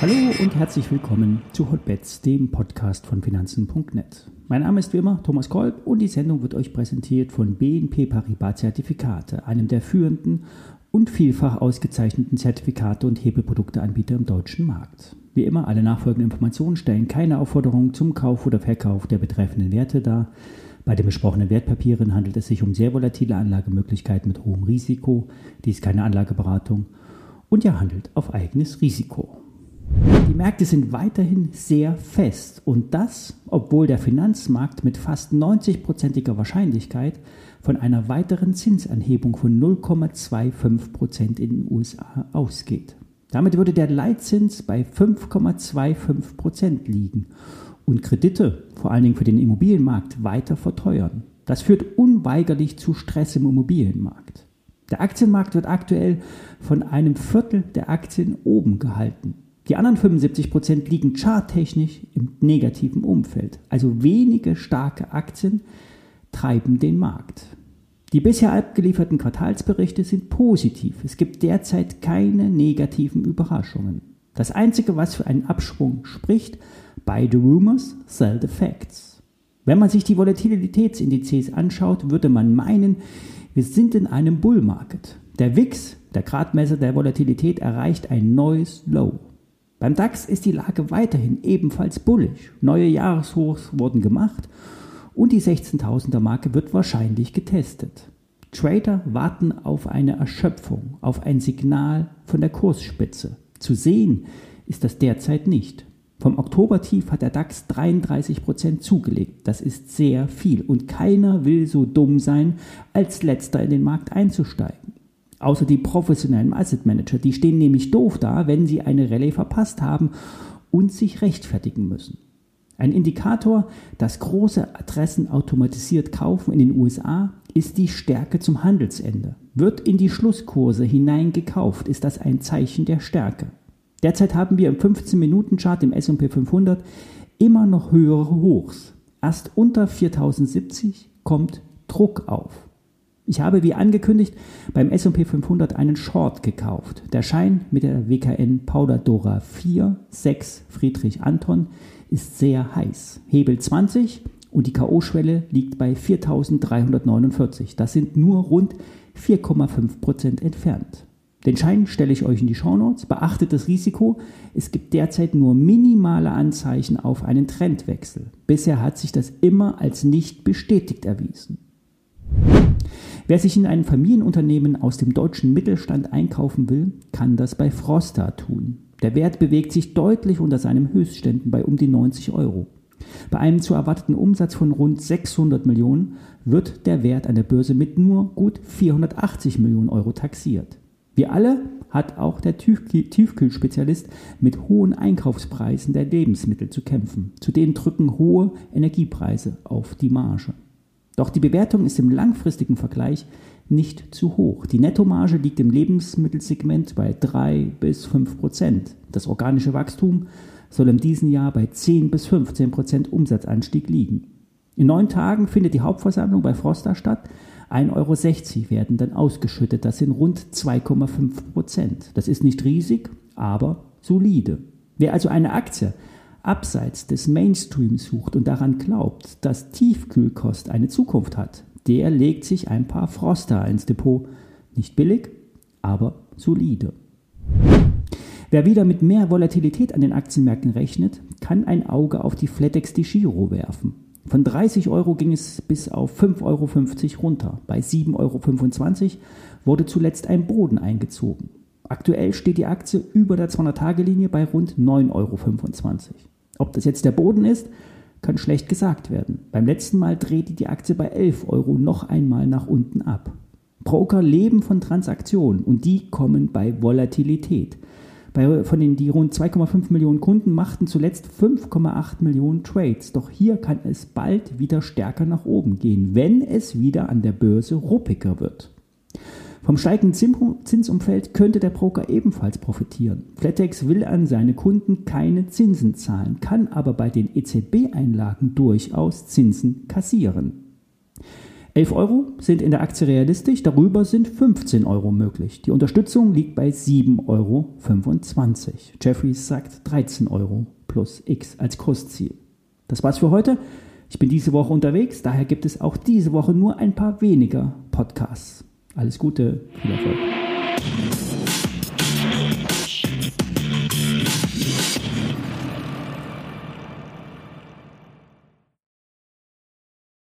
Hallo und herzlich willkommen zu Hotbets, dem Podcast von Finanzen.net. Mein Name ist wie immer Thomas Kolb und die Sendung wird euch präsentiert von BNP Paribas Zertifikate, einem der führenden und vielfach ausgezeichneten Zertifikate und Hebelprodukteanbieter im deutschen Markt. Wie immer, alle nachfolgenden Informationen stellen keine Aufforderung zum Kauf oder Verkauf der betreffenden Werte dar. Bei den besprochenen Wertpapieren handelt es sich um sehr volatile Anlagemöglichkeiten mit hohem Risiko. Dies ist keine Anlageberatung und ihr handelt auf eigenes Risiko. Die Märkte sind weiterhin sehr fest und das, obwohl der Finanzmarkt mit fast 90-prozentiger Wahrscheinlichkeit von einer weiteren Zinsanhebung von 0,25 Prozent in den USA ausgeht. Damit würde der Leitzins bei 5,25 Prozent liegen und Kredite, vor allen Dingen für den Immobilienmarkt, weiter verteuern. Das führt unweigerlich zu Stress im Immobilienmarkt. Der Aktienmarkt wird aktuell von einem Viertel der Aktien oben gehalten. Die anderen 75 Prozent liegen charttechnisch im negativen Umfeld. Also wenige starke Aktien treiben den Markt. Die bisher abgelieferten Quartalsberichte sind positiv. Es gibt derzeit keine negativen Überraschungen. Das Einzige, was für einen Abschwung spricht, buy the rumors, sell the facts. Wenn man sich die Volatilitätsindizes anschaut, würde man meinen, wir sind in einem Bull Market. Der WIX, der Gradmesser der Volatilität, erreicht ein neues Low. Beim DAX ist die Lage weiterhin ebenfalls bullig. Neue Jahreshochs wurden gemacht und die 16.000er Marke wird wahrscheinlich getestet. Trader warten auf eine Erschöpfung, auf ein Signal von der Kursspitze. Zu sehen ist das derzeit nicht. Vom Oktobertief hat der DAX 33% zugelegt. Das ist sehr viel und keiner will so dumm sein, als letzter in den Markt einzusteigen außer die professionellen Asset Manager. Die stehen nämlich doof da, wenn sie eine Rallye verpasst haben und sich rechtfertigen müssen. Ein Indikator, dass große Adressen automatisiert kaufen in den USA, ist die Stärke zum Handelsende. Wird in die Schlusskurse hineingekauft, ist das ein Zeichen der Stärke. Derzeit haben wir im 15-Minuten-Chart im S&P 500 immer noch höhere Hochs. Erst unter 4070 kommt Druck auf. Ich habe wie angekündigt beim S&P 500 einen Short gekauft. Der Schein mit der WKN Powder Dora 4 6 Friedrich Anton ist sehr heiß. Hebel 20 und die KO-Schwelle liegt bei 4349. Das sind nur rund 4,5% entfernt. Den Schein stelle ich euch in die Shownotes. Beachtet das Risiko. Es gibt derzeit nur minimale Anzeichen auf einen Trendwechsel. Bisher hat sich das immer als nicht bestätigt erwiesen. Wer sich in einem Familienunternehmen aus dem deutschen Mittelstand einkaufen will, kann das bei Frosta tun. Der Wert bewegt sich deutlich unter seinen Höchstständen bei um die 90 Euro. Bei einem zu erwarteten Umsatz von rund 600 Millionen wird der Wert an der Börse mit nur gut 480 Millionen Euro taxiert. Wie alle hat auch der Tiefkühlspezialist mit hohen Einkaufspreisen der Lebensmittel zu kämpfen. Zudem drücken hohe Energiepreise auf die Marge. Doch die Bewertung ist im langfristigen Vergleich nicht zu hoch. Die Nettomarge liegt im Lebensmittelsegment bei 3 bis 5 Prozent. Das organische Wachstum soll in diesem Jahr bei 10 bis 15 Prozent Umsatzanstieg liegen. In neun Tagen findet die Hauptversammlung bei Froster statt. 1,60 Euro werden dann ausgeschüttet. Das sind rund 2,5 Prozent. Das ist nicht riesig, aber solide. Wer also eine Aktie abseits des Mainstreams sucht und daran glaubt, dass Tiefkühlkost eine Zukunft hat, der legt sich ein paar Froster ins Depot. Nicht billig, aber solide. Wer wieder mit mehr Volatilität an den Aktienmärkten rechnet, kann ein Auge auf die FlatEx de Giro werfen. Von 30 Euro ging es bis auf 5,50 Euro runter. Bei 7,25 Euro wurde zuletzt ein Boden eingezogen. Aktuell steht die Aktie über der 200-Tage-Linie bei rund 9,25 Euro. Ob das jetzt der Boden ist, kann schlecht gesagt werden. Beim letzten Mal drehte die Aktie bei 11 Euro noch einmal nach unten ab. Broker leben von Transaktionen und die kommen bei Volatilität. Bei, von den die rund 2,5 Millionen Kunden machten zuletzt 5,8 Millionen Trades. Doch hier kann es bald wieder stärker nach oben gehen, wenn es wieder an der Börse ruppiger wird. Vom steigenden Zinsumfeld könnte der Broker ebenfalls profitieren. Flatex will an seine Kunden keine Zinsen zahlen, kann aber bei den EZB-Einlagen durchaus Zinsen kassieren. 11 Euro sind in der Aktie realistisch, darüber sind 15 Euro möglich. Die Unterstützung liegt bei 7,25 Euro. Jeffries sagt 13 Euro plus X als Kursziel. Das war's für heute. Ich bin diese Woche unterwegs, daher gibt es auch diese Woche nur ein paar weniger Podcasts. Alles Gute, viel Erfolg.